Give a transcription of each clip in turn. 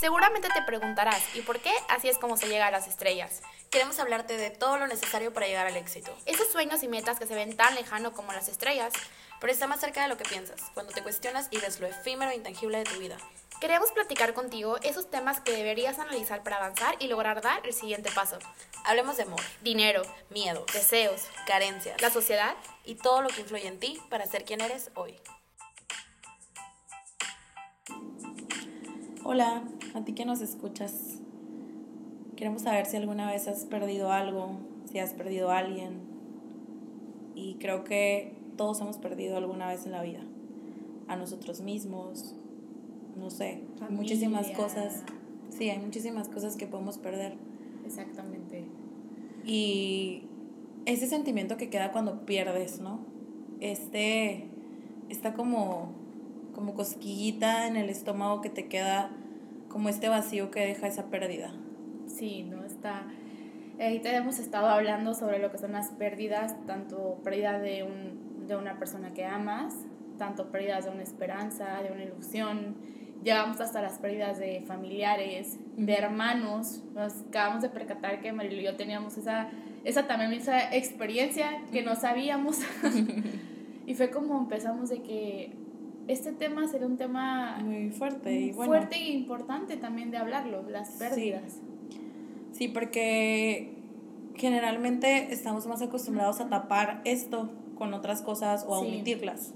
Seguramente te preguntarás, ¿y por qué así es como se llega a las estrellas? Queremos hablarte de todo lo necesario para llegar al éxito. Esos sueños y metas que se ven tan lejano como las estrellas, pero está más cerca de lo que piensas, cuando te cuestionas y ves lo efímero e intangible de tu vida. Queremos platicar contigo esos temas que deberías analizar para avanzar y lograr dar el siguiente paso. Hablemos de amor, dinero, miedos, deseos, carencias, la sociedad y todo lo que influye en ti para ser quien eres hoy. Hola, a ti que nos escuchas. Queremos saber si alguna vez has perdido algo, si has perdido a alguien. Y creo que todos hemos perdido alguna vez en la vida. A nosotros mismos, no sé, muchísimas cosas. Sí, hay muchísimas cosas que podemos perder. Exactamente. Y ese sentimiento que queda cuando pierdes, ¿no? Este está como como cosquillita en el estómago que te queda como este vacío que deja esa pérdida. Sí, ¿no? Está... Ahorita hemos estado hablando sobre lo que son las pérdidas, tanto pérdida de, un, de una persona que amas, tanto pérdidas de una esperanza, de una ilusión, llegamos hasta las pérdidas de familiares, de hermanos. Nos acabamos de percatar que Marilo y yo teníamos esa, esa también esa experiencia que no sabíamos. y fue como empezamos de que este tema será un tema muy fuerte y bueno. fuerte e importante también de hablarlo, las pérdidas. Sí. porque generalmente estamos más acostumbrados a tapar esto con otras cosas o a omitirlas.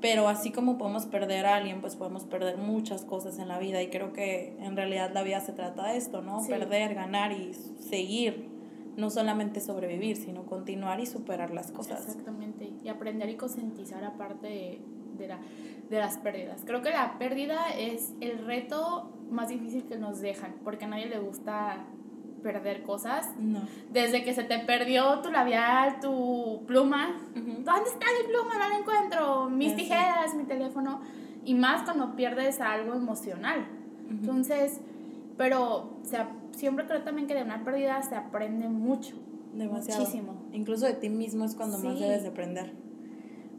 Pero así como podemos perder a alguien, pues podemos perder muchas cosas en la vida y creo que en realidad la vida se trata de esto, ¿no? Perder, ganar y seguir, no solamente sobrevivir, sino continuar y superar las cosas. Exactamente, y aprender y concientizar aparte de, de la de las pérdidas. Creo que la pérdida es el reto más difícil que nos dejan, porque a nadie le gusta perder cosas. No. Desde que se te perdió tu labial, tu pluma. ¿Dónde está mi pluma? No la encuentro. Mis tijeras, mi teléfono. Y más cuando pierdes algo emocional. Entonces, pero siempre creo también que de una pérdida se aprende mucho. Demasiado. Muchísimo. Incluso de ti mismo es cuando más debes de aprender.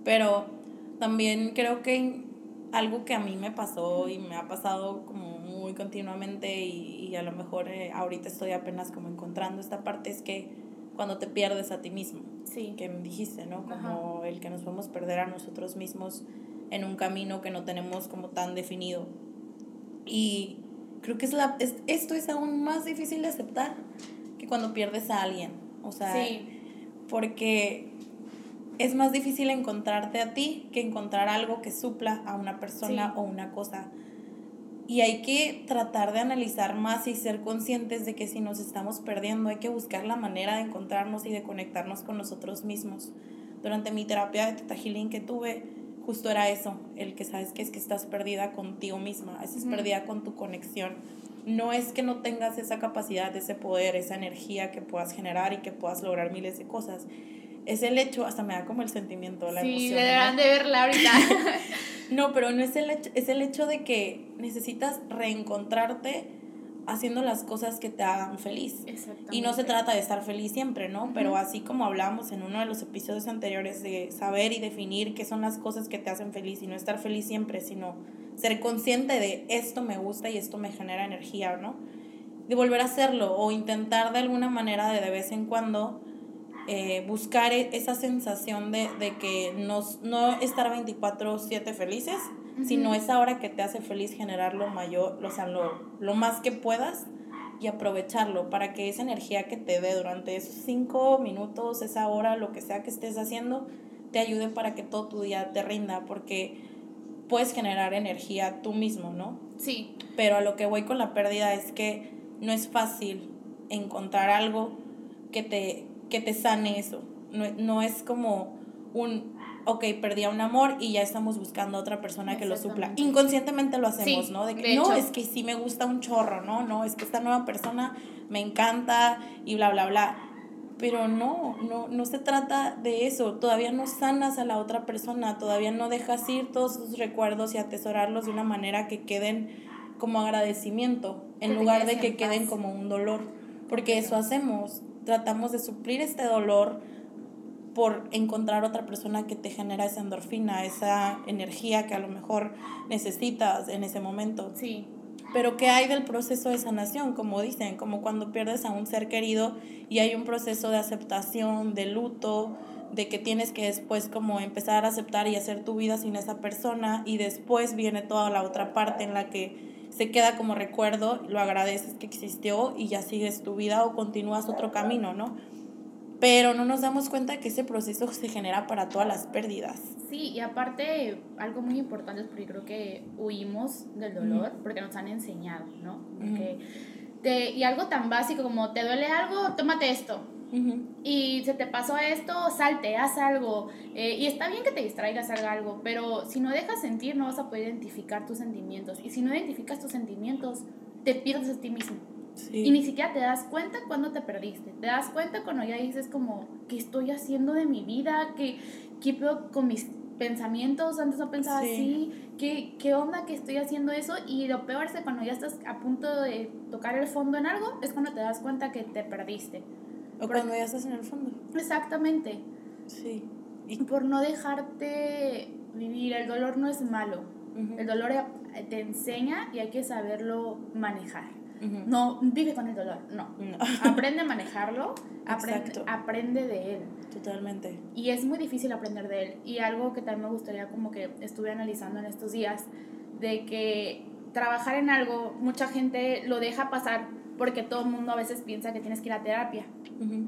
Pero también creo que algo que a mí me pasó y me ha pasado como muy continuamente y, a lo mejor eh, ahorita estoy apenas como encontrando esta parte es que cuando te pierdes a ti mismo, sí. que me dijiste, ¿no? Como el que nos podemos perder a nosotros mismos en un camino que no tenemos como tan definido. Y creo que es la, esto es aún más difícil de aceptar que cuando pierdes a alguien. O sea, porque es más difícil encontrarte a ti que encontrar algo que supla a una persona o una cosa. Y hay que tratar de analizar más y ser conscientes de que si nos estamos perdiendo hay que buscar la manera de encontrarnos y de conectarnos con nosotros mismos. Durante mi terapia de Teta Healing que tuve, justo era eso, el que sabes que es que estás perdida contigo misma, estás perdida con tu conexión. No es que no tengas esa capacidad, ese poder, esa energía que puedas generar y que puedas lograr miles de cosas es el hecho, hasta me da como el sentimiento, la sí, emoción. Sí, deberán de verla ahorita. no, pero no es el hecho, es el hecho de que necesitas reencontrarte haciendo las cosas que te hagan feliz. Y no se trata de estar feliz siempre, ¿no? Pero así como hablamos en uno de los episodios anteriores de saber y definir qué son las cosas que te hacen feliz y no estar feliz siempre, sino ser consciente de esto me gusta y esto me genera energía, ¿no? De volver a hacerlo o intentar de alguna manera de de vez en cuando eh, buscar e-, esa sensación de, de que no, no estar 24/7 felices, sino esa hora que te hace feliz generar lo mayor, o sea, lo, lo más que puedas y aprovecharlo para que esa energía que te dé durante esos cinco minutos, esa hora, lo que sea que estés haciendo, te ayude para que todo tu día te rinda, porque puedes generar energía tú mismo, ¿no? Sí. Pero a lo que voy con la pérdida es que no es fácil encontrar algo que te, que te sane eso. No, no es como un, ok, perdí a un amor y ya estamos buscando a otra persona que lo supla. Inconscientemente lo hacemos, ¿no? De que no, es que sí me gusta un chorro, ¿no? No, es que esta nueva persona me encanta y bla, bla, bla. Pero no, no, no se trata de eso. Todavía no sanas a la otra persona, todavía no dejas ir todos sus recuerdos y atesorarlos de una manera que queden como agradecimiento, en lugar de que queden como un dolor. Porque eso hacemos tratamos de suplir este dolor por encontrar otra persona que te genera esa endorfina, esa energía que a lo mejor necesitas en ese momento. Sí. Pero ¿qué hay del proceso de sanación? Como dicen, como cuando pierdes a un ser querido y hay un proceso de aceptación, de luto, de que tienes que después como empezar a aceptar y hacer tu vida sin esa persona y después viene toda la otra parte en la que se queda como recuerdo, lo agradeces que existió y ya sigues tu vida o continúas otro camino, ¿no? Pero no nos damos cuenta que ese proceso se genera para todas las pérdidas. Sí, y aparte, algo muy importante es porque creo que huimos del dolor, porque nos han enseñado, ¿no? te, y algo tan básico como, ¿te duele algo? Tómate esto. Y se te pasó esto, salte, haz algo. Eh, y está bien que te distraigas, haga algo, pero si no dejas sentir, no vas a poder identificar tus sentimientos. Y si no identificas tus sentimientos, te pierdes a ti mismo. Y ni siquiera te das cuenta cuando te perdiste. Te das cuenta cuando ya dices como, ¿qué estoy haciendo de mi vida? ¿Qué, qué puedo con mis pensamientos? Antes no pensaba así. ¿Qué, ¿Qué onda que estoy haciendo eso? Y lo peor es que cuando ya estás a punto de tocar el fondo en algo, es cuando te das cuenta que te perdiste. O cuando ya estás en el fondo. Exactamente. Sí. Y por no dejarte vivir, el dolor no es malo. El dolor te enseña y hay que saberlo manejar. No vive con el dolor, no. Aprende a manejarlo, aprende, aprende de él. Totalmente. Y es muy difícil aprender de él. Y algo que también me gustaría como que estuve analizando en estos días, de que trabajar en algo, mucha gente lo deja pasar porque todo el mundo a veces piensa que tienes que ir a terapia.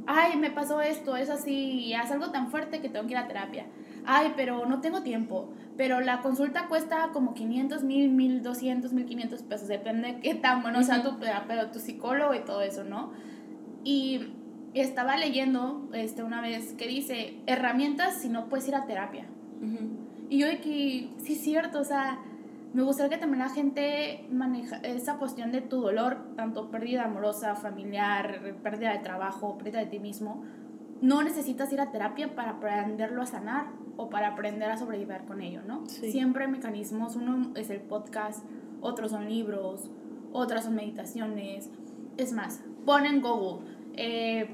Ay, me pasó esto, es así, haz algo tan fuerte que tengo que ir a terapia. Ay, pero no tengo tiempo. Pero la consulta cuesta como 500, 1000, 1200, 1500 pesos. Depende de qué tan bueno sea tu, pero tu psicólogo y todo eso, ¿no? Y estaba leyendo este, una vez que dice herramientas si no puedes ir a terapia. Y yo de que, sí es cierto, o sea, me gustaría que también la gente maneja esa cuestión de tu dolor, tanto pérdida amorosa, familiar, pérdida de trabajo, pérdida de ti mismo. No necesitas ir a terapia para aprenderlo a sanar o para aprender a sobrevivir con ello, ¿no? Siempre hay mecanismos. Uno es el podcast, otros son libros, otras son meditaciones. Es más, pon en Google. Eh,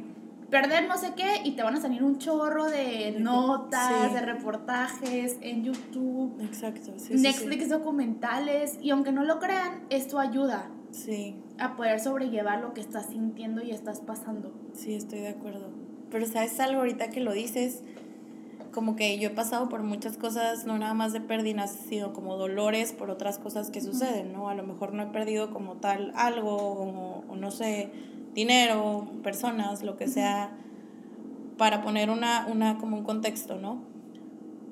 perder no sé qué y te van a salir un chorro de notas, de reportajes en YouTube. Exacto. Sí, Netflix documentales y aunque no lo crean, esto ayuda. Sí. A poder sobrellevar lo que estás sintiendo y estás pasando. Sí, estoy de acuerdo. Pero sabes algo ahorita que lo dices, como que yo he pasado por muchas cosas, no nada más de pérdidas, sino como dolores por otras cosas que suceden, ¿no? A lo mejor no he perdido como tal algo o no sé, dinero, personas, lo que sea, para poner una, una, como un contexto, ¿no?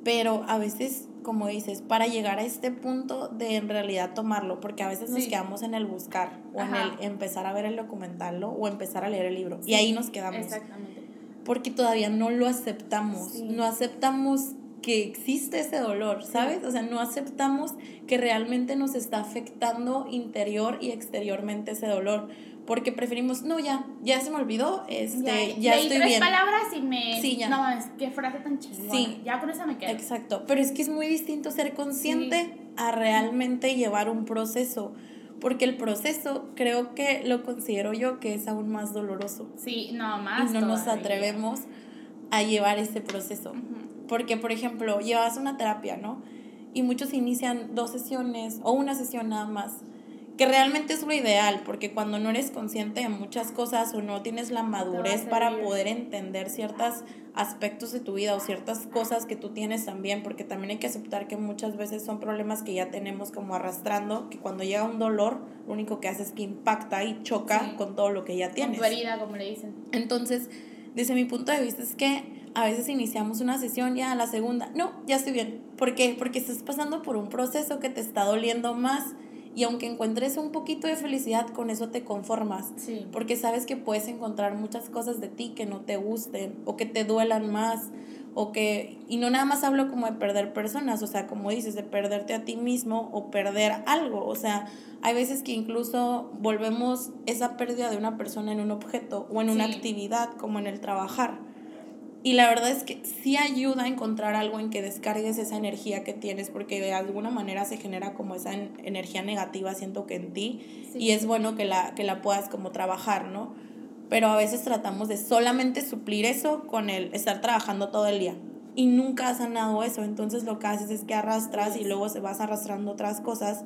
Pero a veces, como dices, para llegar a este punto de en realidad tomarlo, porque a veces nos quedamos en el buscar o en el empezar a ver el documental o empezar a leer el libro. y ahí nos quedamos. Exactamente. Porque todavía no lo aceptamos. No aceptamos que existe ese dolor, ¿sabes? O sea, no aceptamos que realmente nos está afectando interior y exteriormente ese dolor porque preferimos, no, ya, ya se me olvidó, este, ya, ya estoy tres palabras y me... Sí, ya. No, es qué frase tan chingona. Sí. Ya con esa me quedo. Exacto, pero es que es muy distinto ser consciente a realmente llevar un proceso, porque el proceso creo que lo considero yo que es aún más doloroso. Sí, no, más Y no nos atrevemos a llevar ese proceso. Porque, por ejemplo, llevas una terapia, ¿no? Y muchos inician dos sesiones o una sesión nada más que realmente es lo ideal, porque cuando no eres consciente de muchas cosas o no tienes la madurez para poder entender ciertos aspectos de tu vida o ciertas cosas que tú tienes también, porque también hay que aceptar que muchas veces son problemas que ya tenemos como arrastrando, que cuando llega un dolor, lo único que hace es que impacta y choca con todo lo que ya tienes. Con tu herida, como le dicen. Entonces, desde mi punto de vista es que a veces iniciamos una sesión ya a la segunda, no, ya estoy bien. ¿Por qué? Porque estás pasando por un proceso que te está doliendo más y aunque encuentres un poquito de felicidad, con eso te conformas. Sí. Porque sabes que puedes encontrar muchas cosas de ti que no te gusten o que te duelan más. O que, y no nada más hablo como de perder personas, o sea, como dices, de perderte a ti mismo o perder algo. O sea, hay veces que incluso volvemos esa pérdida de una persona en un objeto o en una actividad, como en el trabajar. Y la verdad es que sí ayuda a encontrar algo en que descargues esa energía que tienes, porque de alguna manera se genera como esa energía negativa, siento que en ti, y es bueno que la, que la puedas como trabajar, ¿no? Pero a veces tratamos de solamente suplir eso con el estar trabajando todo el día. y nunca has sanado eso. Entonces lo que haces es que arrastras y luego se vas arrastrando otras cosas.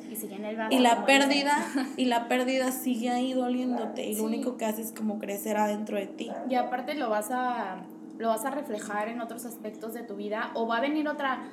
Y, la pérdida, y la pérdida sigue ahí doliéndote y lo único que haces es como crecer adentro de ti. Y aparte lo vas a lo vas a reflejar en otros aspectos de tu vida o va a venir otra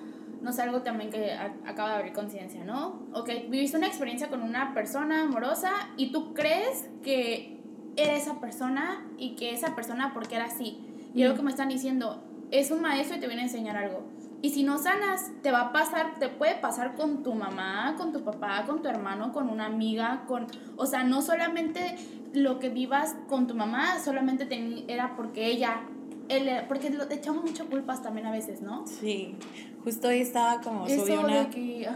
no sé, algo también que acaba de abrir conciencia, ¿no? Ok, viviste una experiencia con una persona amorosa y tú crees que era esa persona y que esa persona porque era así. Y algo que me están diciendo, es un maestro y te viene a enseñar algo. Y si no sanas, te va a pasar, te puede pasar con tu mamá, con tu papá, con tu hermano, con una amiga, con, o sea, no solamente lo que vivas con tu mamá, solamente era porque ella, él, porque le echamos muchas culpas también a veces, ¿no? Sí, justo hoy estaba como subí una,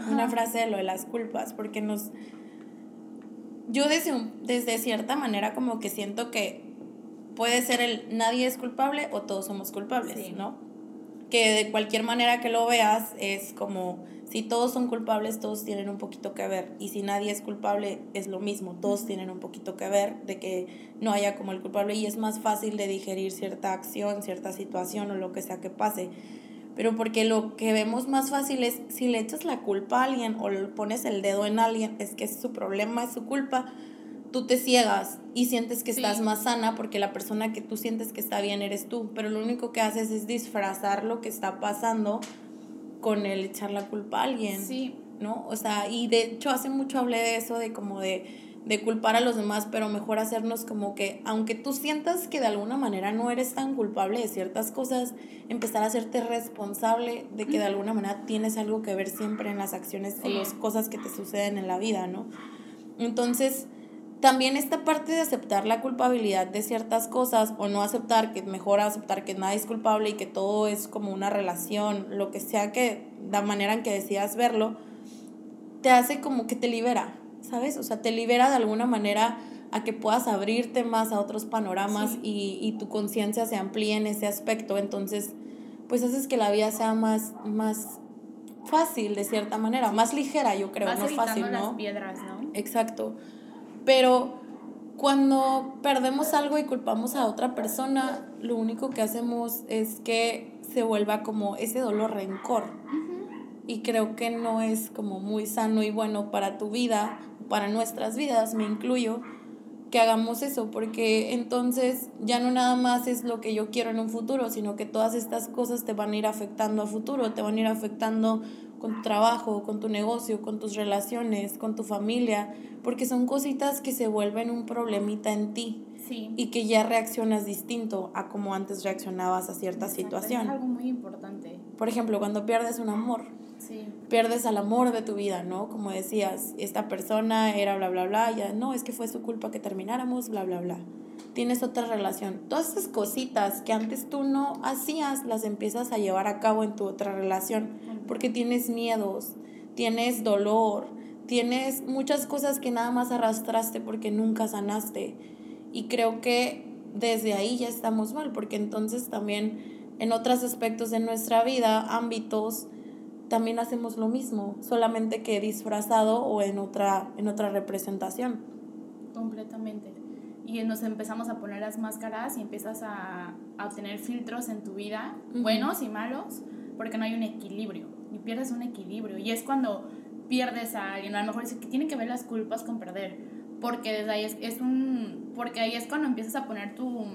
una frase de lo de las culpas, porque nos, yo desde, desde cierta manera como que siento que puede ser el nadie es culpable o todos somos culpables, ¿no? Que de cualquier manera que lo veas es como si todos son culpables, todos tienen un poquito que ver. Y si nadie es culpable, es lo mismo, todos tienen un poquito que ver de que no haya como el culpable y es más fácil de digerir cierta acción, cierta situación o lo que sea que pase. Pero porque lo que vemos más fácil es si le echas la culpa a alguien o le pones el dedo en alguien, es que es su problema, es su culpa tú te ciegas y sientes que estás más sana porque la persona que tú sientes que está bien eres tú, pero lo único que haces es disfrazar lo que está pasando con el echar la culpa a alguien. Sí. ¿No? O sea, y de hecho hace mucho hablé de eso, de como de, de culpar a los demás, pero mejor hacernos como que, aunque tú sientas que de alguna manera no eres tan culpable de ciertas cosas, empezar a hacerte responsable de que de alguna manera tienes algo que ver siempre en las acciones o las cosas que te suceden en la vida, ¿no? Entonces, también esta parte de aceptar la culpabilidad de ciertas cosas o no aceptar, que mejor aceptar que nadie es culpable y que todo es como una relación, lo que sea que, la manera en que decidas verlo, te hace como que te libera, ¿sabes? O sea, te libera de alguna manera a que puedas abrirte más a otros panoramas y, y, tu conciencia se amplíe en ese aspecto. Entonces, pues haces que la vida sea más, más fácil de cierta manera, más ligera, yo creo, no fácil, ¿no? las piedras, ¿no? Exacto. Pero cuando perdemos algo y culpamos a otra persona, lo único que hacemos es que se vuelva como ese dolor rencor. Y creo que no es como muy sano y bueno para tu vida, para nuestras vidas, me incluyo, que hagamos eso, porque entonces ya no nada más es lo que yo quiero en un futuro, sino que todas estas cosas te van a ir afectando a futuro, te van a ir afectando con tu trabajo, con tu negocio, con tus relaciones, con tu familia, porque son cositas que se vuelven un problemita en ti. Y que ya reaccionas distinto a como antes reaccionabas a cierta situación. Es algo muy importante. Por ejemplo, cuando pierdes un amor. Pierdes al amor de tu vida, ¿no? Como decías, esta persona era bla, bla, bla, ya no, es que fue su culpa que termináramos, bla, bla, bla. Tienes otra relación. Todas esas cositas que antes tú no hacías, las empiezas a llevar a cabo en tu otra relación porque tienes miedos, tienes dolor, tienes muchas cosas que nada más arrastraste porque nunca sanaste. Y creo que desde ahí ya estamos mal, porque entonces también en otros aspectos de nuestra vida, ámbitos, también hacemos lo mismo, solamente que disfrazado o en otra, en otra representación. Completamente. Y nos empezamos a poner las máscaras y empiezas a, a obtener filtros en tu vida, buenos y malos, porque no hay un equilibrio y pierdes un equilibrio. Y es cuando pierdes a alguien, a lo mejor es que tiene que ver las culpas con perder, porque desde ahí es, es un, porque ahí es cuando empiezas a poner tu,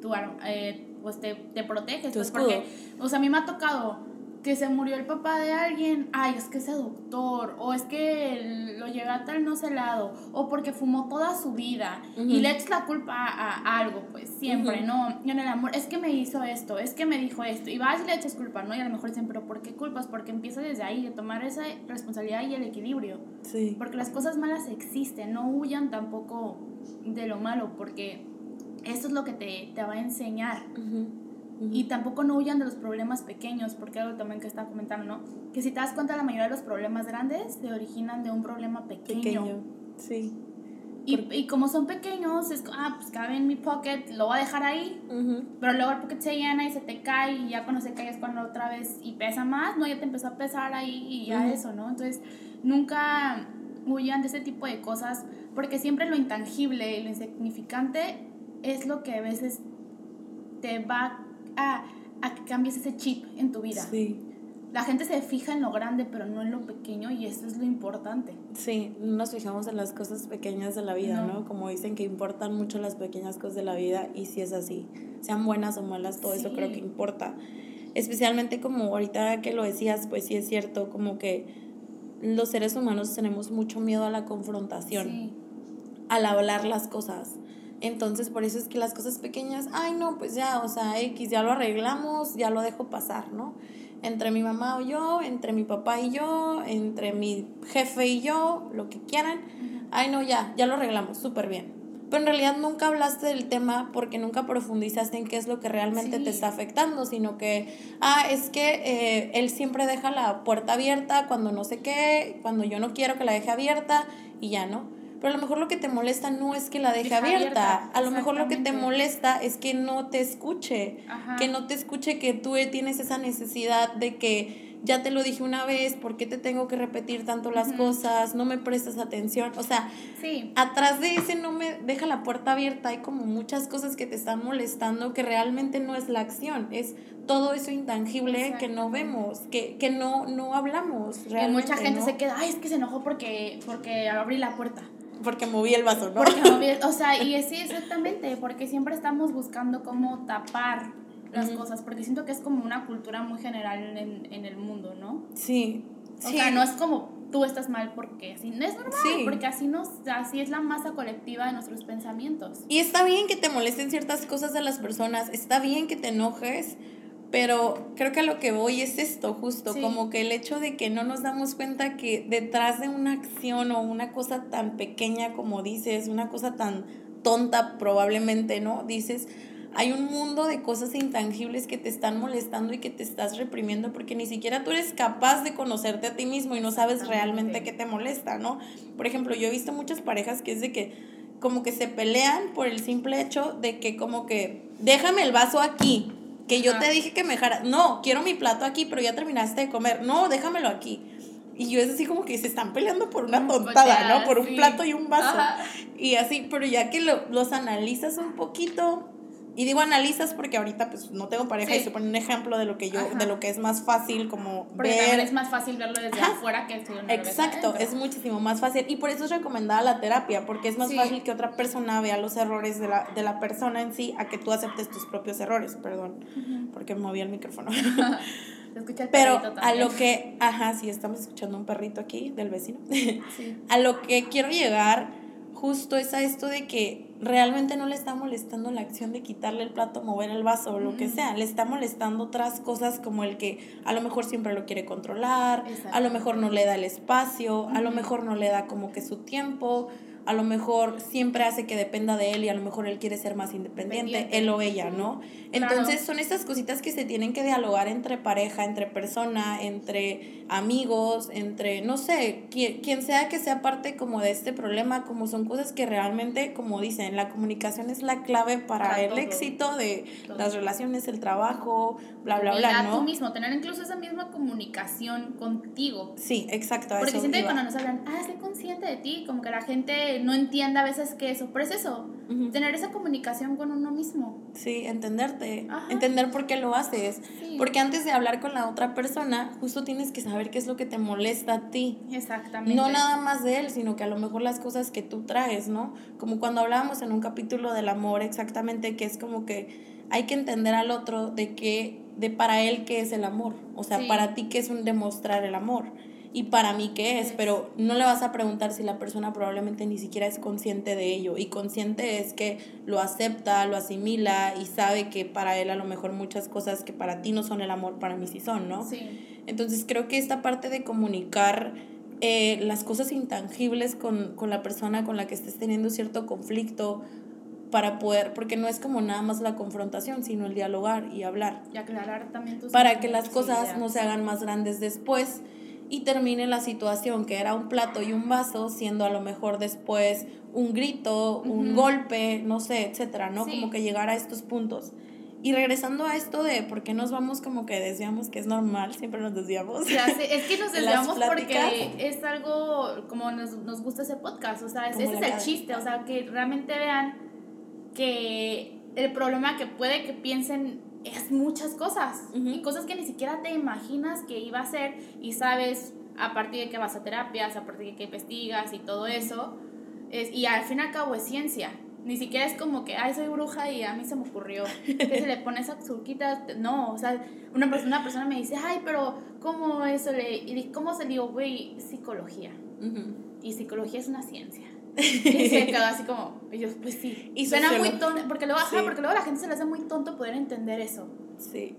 tu eh, pues te, te proteges, pues porque, o sea, a mí me ha tocado que se murió el papá de alguien, ay, es que ese doctor, o es que lo llega a tal no sé lado, o porque fumó toda su vida y le echas la culpa a, algo, pues siempre, ¿no? Y en el amor, es que me hizo esto, es que me dijo esto, y vas y le echas culpa, ¿no? Y a lo mejor dicen, pero ¿por qué culpas? Porque empieza desde ahí, de tomar esa responsabilidad y el equilibrio. Sí. Porque las cosas malas existen, no huyan tampoco de lo malo, porque eso es lo que te, te va a enseñar. Y tampoco no huyan de los problemas pequeños, porque algo también que estaba comentando, ¿no? Que si te das cuenta, la mayoría de los problemas grandes se originan de un problema pequeño. Pequeño, sí. Y, y, como son pequeños, es ah, pues cabe en mi pocket, lo voy a dejar ahí, pero luego el pocket se llena y se te cae y ya cuando se cae es cuando otra vez y pesa más, ¿no? Ya te empezó a pesar ahí y ya eso, ¿no? Entonces, nunca huyan de ese tipo de cosas, porque siempre lo intangible y lo insignificante es lo que a veces te va a, a que cambies ese chip en tu vida. Sí. La gente se fija en lo grande, pero no en lo pequeño, y eso es lo importante. Sí, no nos fijamos en las cosas pequeñas de la vida, ¿no? Como dicen que importan mucho las pequeñas cosas de la vida, y si es así, sean buenas o malas, todo eso creo que importa. Especialmente como ahorita que lo decías, pues sí es cierto, como que los seres humanos tenemos mucho miedo a la confrontación, al hablar las cosas. Entonces, por eso es que las cosas pequeñas, ay, no, pues ya, o sea, X, ya lo arreglamos, ya lo dejo pasar, ¿no? Entre mi mamá o yo, entre mi papá y yo, entre mi jefe y yo, lo que quieran, ay, no, ya, ya lo arreglamos, súper bien. Pero en realidad nunca hablaste del tema porque nunca profundizaste en qué es lo que realmente te está afectando, sino que, ah, es que eh, él siempre deja la puerta abierta cuando no sé qué, cuando yo no quiero que la deje abierta y ya, ¿no? Pero a lo mejor lo que te molesta no es que la deje abierta. A lo mejor lo que te molesta es que no te escuche. Que no te escuche que tú tienes esa necesidad de que ya te lo dije una vez, ¿por qué te tengo que repetir tanto las cosas? No me prestas atención. O sea, sí. atrás de ese no me deja la puerta abierta. Hay como muchas cosas que te están molestando que realmente no es la acción. Es todo eso intangible que no vemos, que, que no, no hablamos. Realmente, y mucha gente se queda, ay, es que se enojó porque, porque abrí la puerta. Porque moví el vaso, ¿no? Porque moví, o sea, y sí, exactamente, porque siempre estamos buscando cómo tapar las cosas, porque siento que es como una cultura muy general en, en el mundo, ¿no? Sí. O sea, no es como tú estás mal porque así no es normal, porque así, nos, así es la masa colectiva de nuestros pensamientos. Y está bien que te molesten ciertas cosas de las personas, está bien que te enojes, pero creo que a lo que voy es esto, justo, como que el hecho de que no nos damos cuenta que detrás de una acción o una cosa tan pequeña como dices, una cosa tan tonta probablemente, ¿no? Dices, hay un mundo de cosas intangibles que te están molestando y que te estás reprimiendo porque ni siquiera tú eres capaz de conocerte a ti mismo y no sabes realmente qué te molesta, ¿no? Por ejemplo, yo he visto muchas parejas que es de que como que se pelean por el simple hecho de que como que déjame el vaso aquí, que yo te dije que me dejara, no, quiero mi plato aquí, pero ya terminaste de comer, no, déjamelo aquí. Y yo es así como que se están peleando por una tontada, ¿no? Por un plato y un vaso. Y así, pero ya que lo, los analizas un poquito, y digo analizas porque ahorita pues no tengo pareja y se pone un ejemplo de lo que yo, de lo que es más fácil como porque ver. es más fácil verlo desde afuera que uno Exacto, es muchísimo más fácil. Y por eso es recomendada la terapia, porque es más fácil que otra persona vea los errores de la, de la persona en sí a que tú aceptes tus propios errores, perdón, porque moví el micrófono. el Pero a lo que, ajá, sí, estamos escuchando un perrito aquí del vecino. a lo que quiero llegar justo es a esto de que realmente no le está molestando la acción de quitarle el plato, mover el vaso o lo que sea, le está molestando otras cosas como el que a lo mejor siempre lo quiere controlar, a lo mejor no le da el espacio, a lo mejor no le da como que su tiempo, a lo mejor siempre hace que dependa de él y a lo mejor él quiere ser más independiente, él o ella, ¿no? Entonces son estas cositas que se tienen que dialogar entre pareja, entre persona, entre amigos, entre, no sé, quien, sea que sea parte como de este problema, como son cosas que realmente, como dicen, la comunicación es la clave para, el éxito de las relaciones, el trabajo, bla, bla, bla, ¿no? tú mismo, tener incluso esa misma comunicación contigo. Sí, exacto. Porque siento que cuando nos hablan, ah, sé consciente de ti, como que la gente no entiende a veces que eso, pero es eso, tener esa comunicación con uno mismo. Sí, entenderte, entender por qué lo haces, porque antes de hablar con la otra persona, justo tienes que saber qué es lo que te molesta a ti. Exactamente. No nada más de él, sino que a lo mejor las cosas que tú traes, ¿no? Como cuando hablábamos en un capítulo del amor, exactamente, que es como que hay que entender al otro de que, de para él qué es el amor, o sea, para ti qué es un demostrar el amor y para mí qué es, pero no le vas a preguntar si la persona probablemente ni siquiera es consciente de ello y consciente es que lo acepta, lo asimila y sabe que para él a lo mejor muchas cosas que para ti no son el amor, para mí sí son, ¿no? Sí. Entonces creo que esta parte de comunicar eh, las cosas intangibles con, con la persona con la que estés teniendo cierto conflicto, para poder, porque no es como nada más la confrontación, sino el dialogar y hablar. Y aclarar también tus Para que las cosas no se hagan más grandes después y termine la situación que era un plato y un vaso siendo a lo mejor después un grito, un golpe, no sé, etcétera, ¿no? Como que llegar a estos puntos. Y regresando a esto de por qué nos vamos como que desviamos, que es normal, siempre nos desviamos. es que nos desviamos porque es algo como nos, nos gusta ese podcast, o sea, ese es el chiste, o sea, que realmente vean que el problema que puede que piensen es muchas cosas y cosas que ni siquiera te imaginas que iba a ser y sabes a partir de que vas a terapias, a partir de que investigas y todo eso. Es, y al fin y al cabo es ciencia. Ni siquiera es como que, ay, soy bruja y a mí se me ocurrió. Que se le pone esa surquita. No, o sea, una persona, una persona me dice, ay, pero ¿cómo eso le.? Y ¿cómo se digo, güey? Psicología. Y psicología es una ciencia. Y se quedó así como, ellos, pues sí. Y suena muy tonto, porque luego, porque luego a la gente se le hace muy tonto poder entender eso. Sí.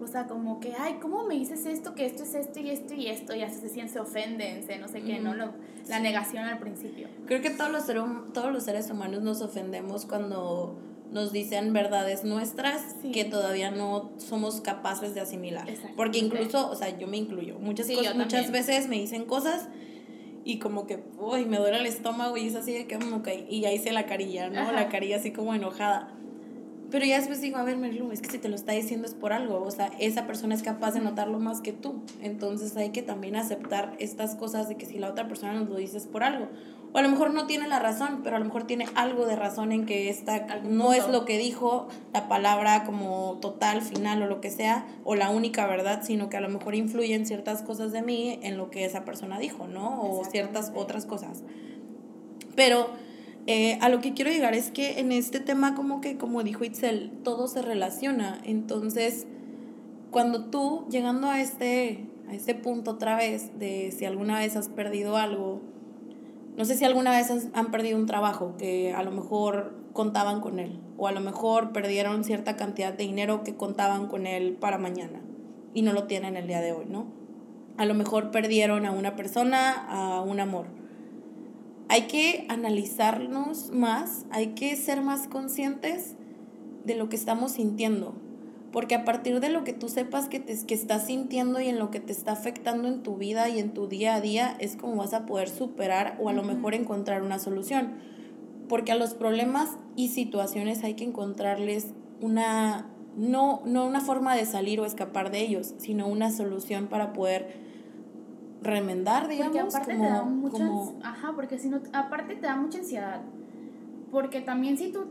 O sea, como que, ay, ¿cómo me dices esto? Que esto es esto y esto y esto, y hasta se sienten, se ofenden, se no sé qué, ¿no? Lo, la negación al principio. Creo que todos los, seres, todos los seres humanos nos ofendemos cuando nos dicen verdades nuestras que todavía no somos capaces de asimilar. Porque incluso, o sea, yo me incluyo. Muchas, cosas, muchas veces me dicen cosas y como que, uy, me duele el estómago y es así de que, como que, y ya hice la carilla, ¿no? La carilla así como enojada. Pero ya después digo, a ver, Merlu, es que si te lo está diciendo es por algo, o sea, esa persona es capaz de notarlo más que tú. Entonces hay que también aceptar estas cosas de que si la otra persona nos lo dice es por algo. O a lo mejor no tiene la razón, pero a lo mejor tiene algo de razón en que esta no es lo que dijo la palabra como total, final o lo que sea, o la única verdad, sino que a lo mejor influyen ciertas cosas de mí en lo que esa persona dijo, ¿no? O ciertas otras cosas. Pero eh, a lo que quiero llegar es que en este tema como que, como dijo Itzel, todo se relaciona. Entonces, cuando tú, llegando a este, a este punto otra vez, de si alguna vez has perdido algo, no sé si alguna vez han perdido un trabajo que a lo mejor contaban con él, o a lo mejor perdieron cierta cantidad de dinero que contaban con él para mañana y no lo tienen el día de hoy, ¿no? A lo mejor perdieron a una persona, a un amor hay que analizarnos más, hay que ser más conscientes de lo que estamos sintiendo. Porque a partir de lo que tú sepas que, te, que estás sintiendo y en lo que te está afectando en tu vida y en tu día a día, es como vas a poder superar o a lo mejor encontrar una solución. Porque a los problemas y situaciones hay que encontrarles una, no, no una forma de salir o escapar de ellos, sino una solución para poder remendar, digamos. Porque aparte te da mucha, ajá, porque si no, aparte te da mucha ansiedad. Porque también si tú,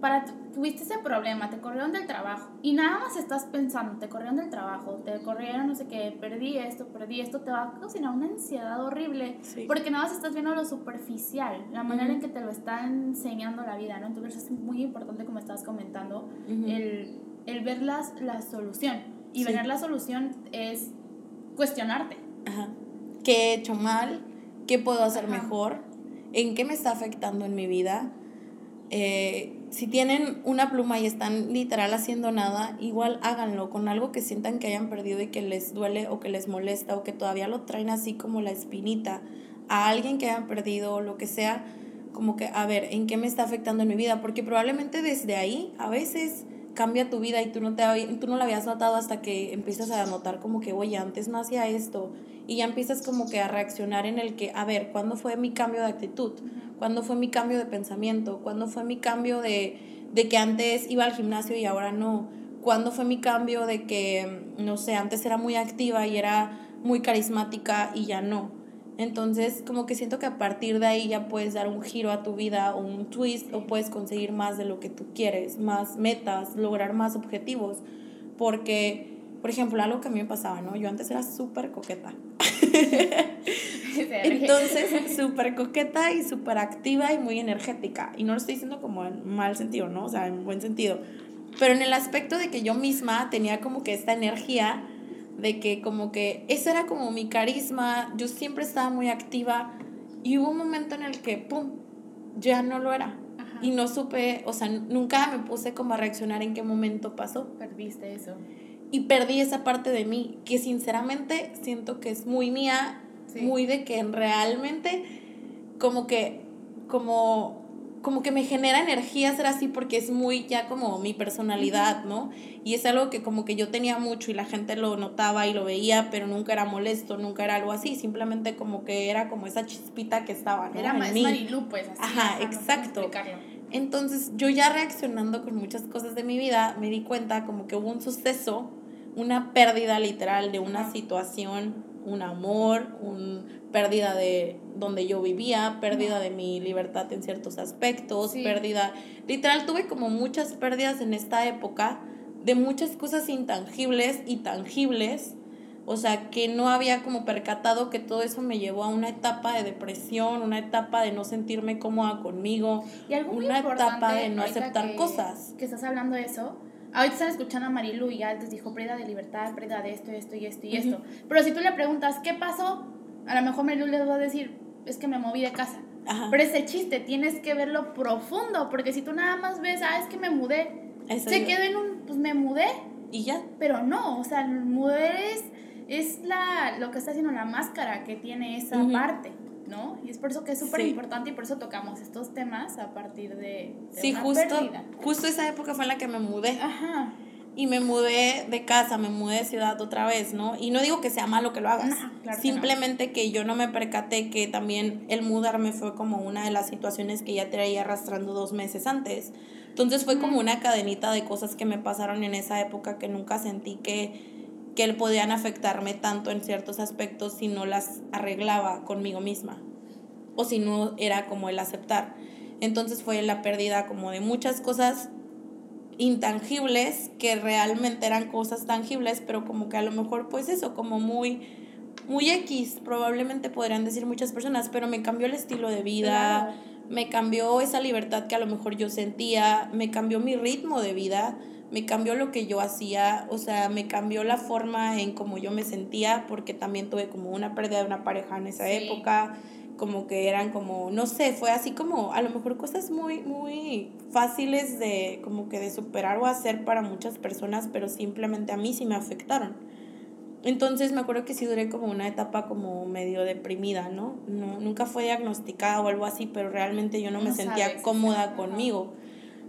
para, tuviste ese problema, te corrieron del trabajo y nada más estás pensando, te corrieron del trabajo, te corrieron no sé qué, perdí esto, perdí esto, te va a cocinar una ansiedad horrible. Porque nada más estás viendo lo superficial, la manera en que te lo está enseñando la vida, ¿no? Entonces es muy importante, como estabas comentando, el, el ver las, la solución. Y ver la solución es cuestionarte. Ajá qué he hecho mal, qué puedo hacer mejor, en qué me está afectando en mi vida. Eh, si tienen una pluma y están literal haciendo nada, igual háganlo con algo que sientan que hayan perdido y que les duele o que les molesta o que todavía lo traen así como la espinita a alguien que hayan perdido o lo que sea, como que a ver, ¿en qué me está afectando en mi vida? Porque probablemente desde ahí a veces cambia tu vida y tú no, te, tú no la habías notado hasta que empiezas a notar como que, oye, antes no hacía esto y ya empiezas como que a reaccionar en el que, a ver, ¿cuándo fue mi cambio de actitud? ¿Cuándo fue mi cambio de pensamiento? ¿Cuándo fue mi cambio de, de que antes iba al gimnasio y ahora no? ¿Cuándo fue mi cambio de que, no sé, antes era muy activa y era muy carismática y ya no? Entonces, como que siento que a partir de ahí ya puedes dar un giro a tu vida o un twist o puedes conseguir más de lo que tú quieres, más metas, lograr más objetivos. Porque por ejemplo, algo que a mí me pasaba, ¿no? Yo antes era súper coqueta. Entonces, súper coqueta y súper activa y muy energética. Y no lo estoy diciendo como en mal sentido, ¿no? O sea, en buen sentido. Pero en el aspecto de que yo misma tenía como que esta energía de que como que ese era como mi carisma, yo siempre estaba muy activa y hubo un momento en el que, ¡pum!, ya no lo era. Y no supe, o sea, nunca me puse como a reaccionar en qué momento pasó. Perdiste eso y perdí esa parte de mí, que sinceramente siento que es muy mía, muy de que realmente como que, como, como que me genera energía ser así porque es muy ya como mi personalidad, ¿no? Y es algo que como que yo tenía mucho y la gente lo notaba y lo veía, pero nunca era molesto, nunca era algo así, simplemente como que era como esa chispita que estaba, ¿no? Era más Marilú, pues, así. Ajá, exacto. Entonces, yo ya reaccionando con muchas cosas de mi vida, me di cuenta como que hubo un suceso una pérdida literal de una situación, un amor, una pérdida de donde yo vivía, pérdida de mi libertad en ciertos aspectos, pérdida, literal tuve como muchas pérdidas en esta época de muchas cosas intangibles y tangibles. O sea, que no había como percatado que todo eso me llevó a una etapa de depresión, una etapa de no sentirme cómoda conmigo, y algo una etapa de no aceptar cosas. Que estás hablando de eso. Ahorita están escuchando a Marilu y les dijo pérdida de libertad, pérdida de esto, esto y esto y esto. Pero si tú le preguntas, ¿qué pasó? A lo mejor Marilu les va a decir, es que me moví de casa. Pero ese chiste tienes que verlo profundo, porque si tú nada más ves, ah, es que me mudé, se quedó en un, pues me mudé. Y ya. Pero no, o sea, mudar es, es la, lo que está haciendo la máscara que tiene esa parte. ¿no? Y es por eso que es súper importante y por eso tocamos estos temas a partir de, sí, justo, justo esa época fue en la que me mudé. Ajá y me mudé de casa, me mudé de ciudad otra vez, ¿no? Y no digo que sea malo que lo hagas, simplemente que, yo no me percaté que también el mudarme fue como una de las situaciones que ya traía arrastrando dos meses antes. Entonces fue como una cadenita de cosas que me pasaron en esa época que nunca sentí que, que podían afectarme tanto en ciertos aspectos si no las arreglaba conmigo misma o si no era como el aceptar. Entonces fue la pérdida como de muchas cosas intangibles que realmente eran cosas tangibles, pero como que a lo mejor pues eso, como muy muy X, probablemente podrían decir muchas personas, pero me cambió el estilo de vida, me cambió esa libertad que a lo mejor yo sentía, me cambió mi ritmo de vida, me cambió lo que yo hacía, o sea, me cambió la forma en cómo yo me sentía, porque también tuve como una pérdida de una pareja en esa época como que eran como, no sé, fue así como a lo mejor cosas muy, muy fáciles de como que de superar o hacer para muchas personas, pero simplemente a mí sí me afectaron. Entonces me acuerdo que sí duré como una etapa como medio deprimida, ¿no? no nunca fue diagnosticada o algo así, pero realmente yo no, me sentía cómoda conmigo.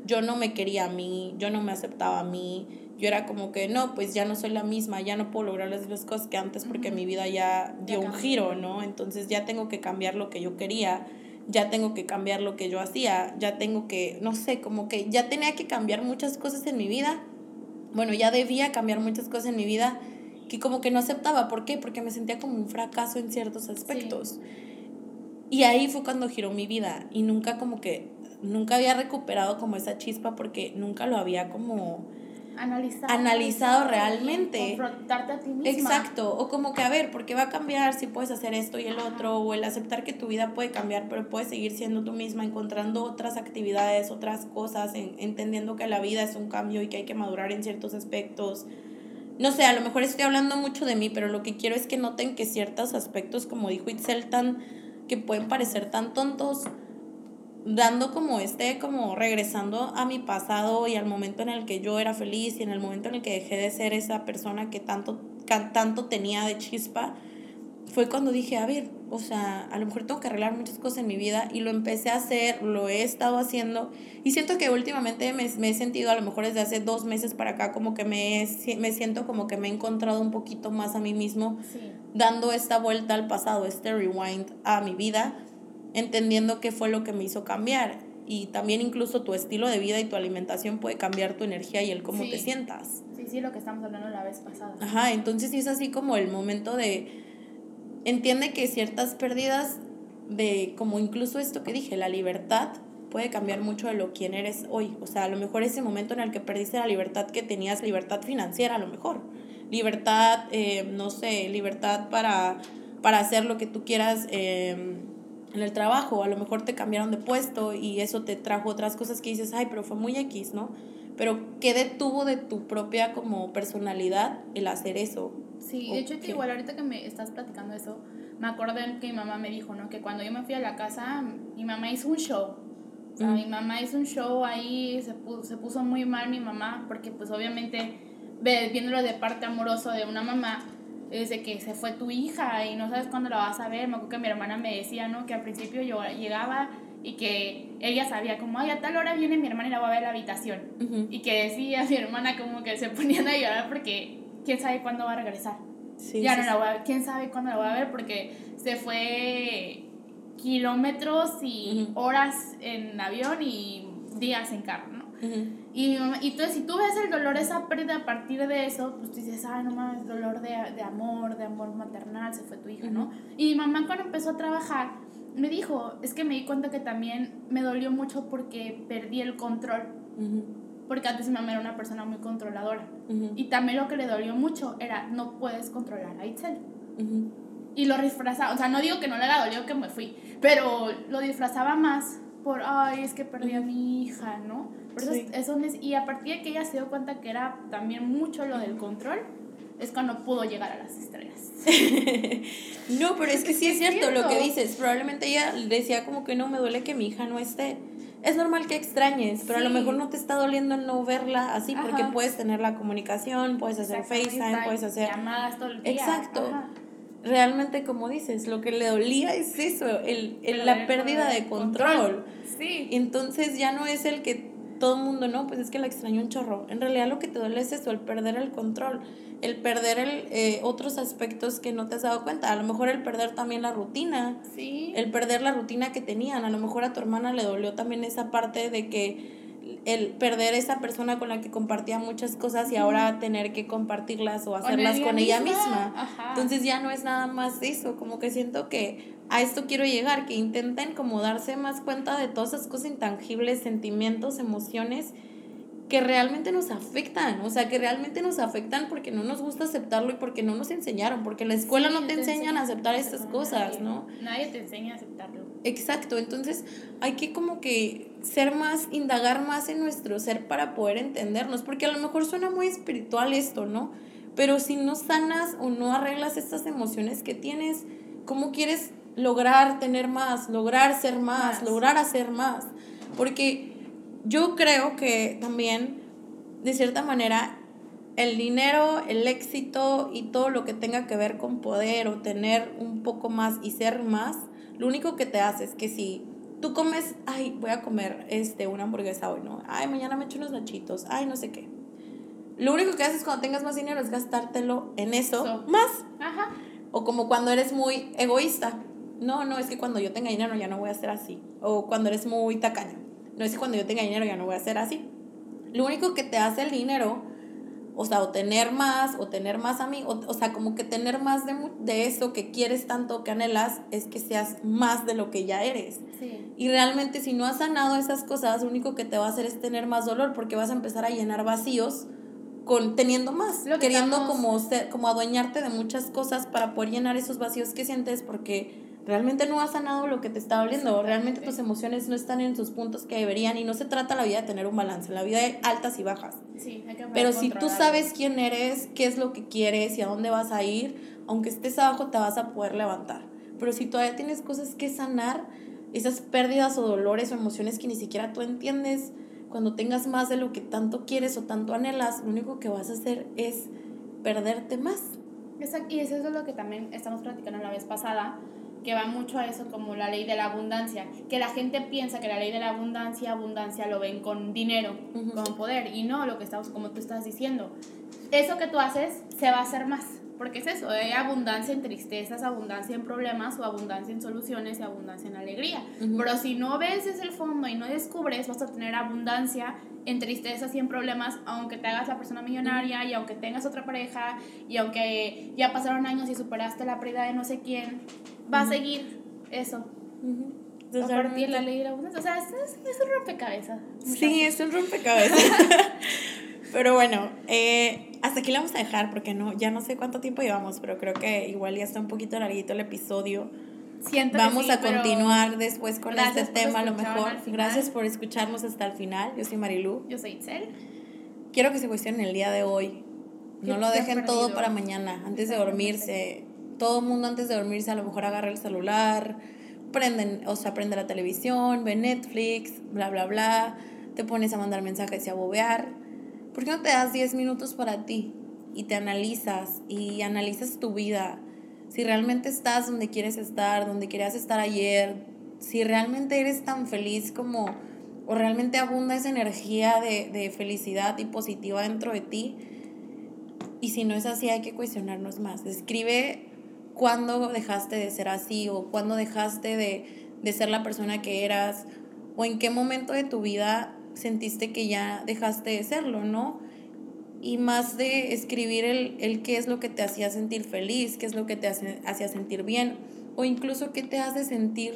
Yo no me quería a mí, yo no me aceptaba a mí, yo era como que no, pues ya no soy la misma, ya no puedo lograr las mismas cosas que antes porque mi vida ya dio un giro, ¿no? Entonces ya tengo que cambiar lo que yo quería, ya tengo que cambiar lo que yo hacía, ya tengo que, no sé, como que ya tenía que cambiar muchas cosas en mi vida. Bueno, ya debía cambiar muchas cosas en mi vida que como que no aceptaba. ¿Por qué? Porque me sentía como un fracaso en ciertos aspectos. Y ahí fue cuando giró mi vida y nunca como que, nunca había recuperado como esa chispa porque nunca lo había como analizado, analizado realmente. Confrontarte a ti misma. Exacto, o como que a ver, ¿por qué va a cambiar si puedes hacer esto y el otro? O el aceptar que tu vida puede cambiar, pero puedes seguir siendo tú misma, encontrando otras actividades, otras cosas, entendiendo que la vida es un cambio y que hay que madurar en ciertos aspectos. No sé, a lo mejor estoy hablando mucho de mí, pero lo que quiero es que noten que ciertos aspectos, como dijo Itzel, tan, que pueden parecer tan tontos, dando como este, como regresando a mi pasado y al momento en el que yo era feliz y en el momento en el que dejé de ser esa persona que tanto, tanto tenía de chispa, fue cuando dije, a ver, o sea, a lo mejor tengo que arreglar muchas cosas en mi vida y lo empecé a hacer, lo he estado haciendo y siento que últimamente me, me he sentido, a lo mejor desde hace dos meses para acá, como que me, me siento como que me he encontrado un poquito más a mí mismo, dando esta vuelta al pasado, este rewind a mi vida entendiendo qué fue lo que me hizo cambiar. Y también incluso tu estilo de vida y tu alimentación puede cambiar tu energía y el cómo te sientas. Sí, sí, lo que estamos hablando la vez pasada. Ajá, entonces es así como el momento de... Entiende que ciertas pérdidas de, como incluso esto que dije, la libertad puede cambiar mucho de lo quién eres hoy. O sea, a lo mejor ese momento en el que perdiste la libertad que tenías, libertad financiera a lo mejor. Libertad, eh, no sé, libertad para, para hacer lo que tú quieras. Eh, en el trabajo, a lo mejor te cambiaron de puesto y eso te trajo otras cosas que dices, ay, pero fue muy X, ¿no? Pero ¿qué detuvo de tu propia como personalidad el hacer eso? Sí, de hecho, igual ahorita que me estás platicando eso, me acordé que mi mamá me dijo, ¿no? Que cuando yo me fui a la casa, mi mamá hizo un show. O sea, mi mamá hizo un show ahí, se puso, se puso muy mal mi mamá, porque pues obviamente, viéndolo de parte amoroso de una mamá, desde que se fue tu hija y no sabes cuándo la vas a ver. Me acuerdo que mi hermana me decía, ¿no? Que al principio yo llegaba y que ella sabía como, ay, a tal hora viene mi hermana y la voy a ver a la habitación. Y que decía mi hermana como que se ponían a llorar porque quién sabe cuándo va a regresar. ya no la voy a ver, quién sabe cuándo la voy a ver porque se fue kilómetros y horas en avión y días en carro, ¿no? Y, y entonces, si tú ves el dolor, esa pérdida a partir de eso, pues tú dices, ay, no mames, dolor de, de amor, de amor maternal, se fue tu hija, ¿no? Y mi mamá, cuando empezó a trabajar, me dijo, es que me di cuenta que también me dolió mucho porque perdí el control. porque antes mi mamá era una persona muy controladora. Y también lo que le dolió mucho era, no puedes controlar a Itzel. Y lo disfrazaba, o sea, no digo que no le haya dolido que me fui, pero lo disfrazaba más por, ay, es que perdí a mi hija, ¿no? Por eso, eso, y a partir de que ella se dio cuenta que era también mucho lo del control, es cuando pudo llegar a las estrellas. no, pero es que sí es cierto, lo que dices. Probablemente ella decía como que no me duele que mi hija no esté. Es normal que extrañes, pero a lo mejor no te está doliendo no verla así porque puedes tener la comunicación, puedes hacer FaceTime, puedes hacer llamadas todo el día. Exacto. Realmente como dices, lo que le dolía es eso, el, el la pérdida de control. Sí. Entonces ya no es el que todo el mundo, no, pues es que la extrañó un chorro. En realidad lo que te duele es eso, el perder el control, el perder el, eh, otros aspectos que no te has dado cuenta. A lo mejor el perder también la rutina, sí. el perder la rutina que tenían. A lo mejor a tu hermana le dolió también esa parte de que el perder esa persona con la que compartía muchas cosas y ahora tener que compartirlas o hacerlas con ella misma. Entonces ya no es nada más eso, como que siento que a esto quiero llegar, que intenten como darse más cuenta de todas esas cosas intangibles, sentimientos, emociones que realmente nos afectan, o sea, que realmente nos afectan porque no nos gusta aceptarlo y porque no nos enseñaron, porque en la escuela no te, enseñan a aceptar estas cosas, ¿no? Nadie te enseña a aceptarlo. Exacto, entonces hay que como que ser más, indagar más en nuestro ser para poder entendernos, porque a lo mejor suena muy espiritual esto, ¿no? Pero si no sanas o no arreglas estas emociones que tienes, ¿cómo quieres lograr tener más, lograr ser más. lograr hacer más? Porque yo creo que también, de cierta manera, el dinero, el éxito y todo lo que tenga que ver con poder o tener un poco más y ser más, lo único que te hace es que si tú comes, ay, voy a comer este, una hamburguesa hoy, ¿no? Ay, mañana me echo unos nachitos, ay, no sé qué. Lo único que haces cuando tengas más dinero es gastártelo en eso, más. Ajá. O como cuando eres muy egoísta. No, no, es que cuando yo tenga dinero ya no voy a ser así. O cuando eres muy tacaño no es que cuando yo tenga dinero ya no voy a ser así. Lo único que te hace el dinero, o sea, o tener más, o tener más amigos, o, o, sea, como que tener más de, de eso que quieres tanto, que anhelas, es que seas más de lo que ya eres. Sí. Y realmente si no has sanado esas cosas, lo único que te va a hacer es tener más dolor, porque vas a empezar a llenar vacíos con teniendo más, queriendo como, ser, como adueñarte de muchas cosas para poder llenar esos vacíos que sientes, porque realmente no has sanado lo que te está doliendo, realmente tus emociones no están en sus puntos que deberían y no se trata la vida de tener un balance, la vida de altas y bajas. Sí, hay que Pero si tú sabes quién eres, qué es lo que quieres y a dónde vas a ir, aunque estés abajo te vas a poder levantar. Pero si todavía tienes cosas que sanar, esas pérdidas o dolores o emociones que ni siquiera tú entiendes, cuando tengas más de lo que tanto quieres o tanto anhelas, lo único que vas a hacer es perderte más. Exacto, y eso es lo que también estamos platicando la vez pasada, que va mucho a eso como la ley de la abundancia, que la gente piensa que la ley de la abundancia, abundancia lo ven con dinero, con poder, y no lo que estamos, como tú estás diciendo. Eso que tú haces se va a hacer más, porque es eso, hay abundancia en tristezas, abundancia en problemas, o abundancia en soluciones y abundancia en alegría. Pero si no ves desde el fondo y no descubres, vas a tener abundancia en tristezas y en problemas, aunque te hagas la persona millonaria y aunque tengas otra pareja y aunque ya pasaron años y superaste la pérdida de no sé quién, va a seguir eso. A partir la ley de la abundancia. O sea, es, es, un rompecabezas. Sí, es un rompecabezas. pero bueno, eh, hasta aquí lo vamos a dejar porque no, ya no sé cuánto tiempo llevamos, pero creo que igual ya está un poquito larguito el episodio. Siento Vamos a continuar después con este tema a lo mejor. Gracias por escucharnos hasta el final. Yo soy Marilu. Yo soy Itzel. Quiero que se cuestionen el día de hoy. No lo dejen todo para mañana, antes de dormirse. Todo el mundo antes de dormirse a lo mejor agarra el celular, prenden, o sea, prende la televisión, ve Netflix, bla, bla, bla. Te pones a mandar mensajes y a bobear. ¿Por qué no te das 10 minutos para ti? Y te analizas y analizas tu vida si realmente estás donde quieres estar, donde querías estar ayer, si realmente eres tan feliz como, o realmente abunda esa energía de, de felicidad y positiva dentro de ti. Y si no es así, hay que cuestionarnos más. Escribe cuándo dejaste de ser así o cuándo dejaste de, de ser la persona que eras o en qué momento de tu vida sentiste que ya dejaste de serlo, ¿no? y más de escribir el, el, qué es lo que te hacía sentir feliz, qué es lo que te hacía sentir bien, o incluso qué te hace sentir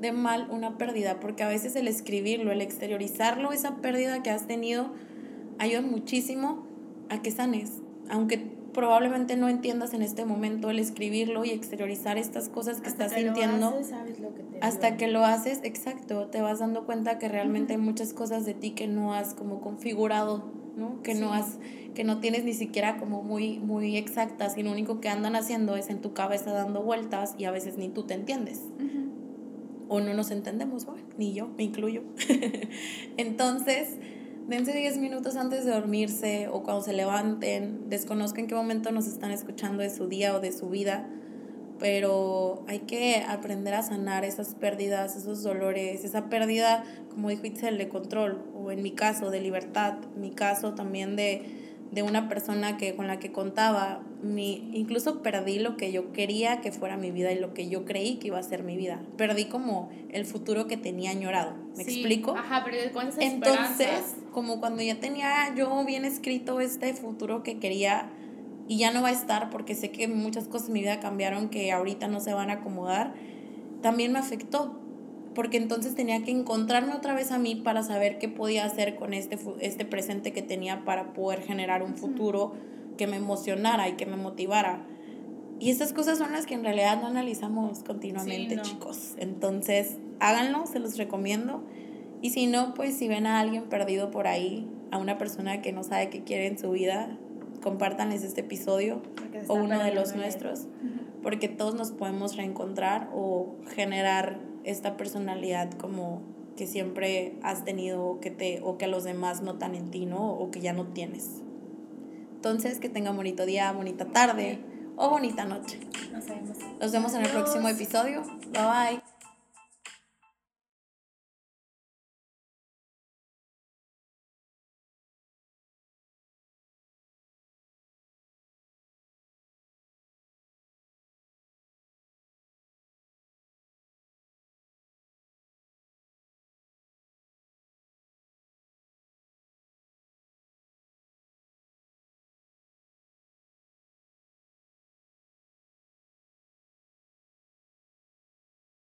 de mal una pérdida, porque a veces el escribirlo, el exteriorizarlo, esa pérdida que has tenido, ayudan muchísimo a que sanes, aunque probablemente no entiendas en este momento el escribirlo y exteriorizar estas cosas que estás sintiendo. hasta que lo haces, exacto, te vas dando cuenta que realmente hay muchas cosas de ti que no has como configurado, ¿no? Que no has que no tienes ni siquiera como muy muy exactas y lo único que andan haciendo es en tu cabeza dando vueltas y a veces ni tú te entiendes. O no nos entendemos, bueno, ni yo, me incluyo. Entonces, dense 10 minutos antes de dormirse o cuando se levanten, desconozco en qué momento nos están escuchando de su día o de su vida, pero hay que aprender a sanar esas pérdidas, esos dolores, esa pérdida, como dijo Itzel, de control, o en mi caso, de libertad, mi caso también de de una persona que, con la que contaba, mi, incluso perdí lo que yo quería que fuera mi vida y lo que yo creí que iba a ser mi vida. Perdí como el futuro que tenía añorado. ¿Me explico? Ajá, pero con esas Entonces, como cuando ya tenía yo bien escrito este futuro que quería y ya no va a estar porque sé que muchas cosas en mi vida cambiaron que ahorita no se van a acomodar, también me afectó porque entonces tenía que encontrarme otra vez a mí para saber qué podía hacer con este, este presente que tenía para poder generar un futuro que me emocionara y que me motivara. Y estas cosas son las que en realidad no analizamos continuamente, chicos. Entonces, háganlo, se los recomiendo. Y si no, pues si ven a alguien perdido por ahí, a una persona que no sabe qué quiere en su vida, compártanles este episodio o uno de los nuestros, porque todos nos podemos reencontrar o generar esta personalidad como que siempre has tenido o que, te, o que los demás notan en ti, ¿no? O que ya no tienes. Entonces, que tenga bonito día, bonita tarde o bonita noche. Nos vemos. Nos vemos en el próximo episodio. Bye bye.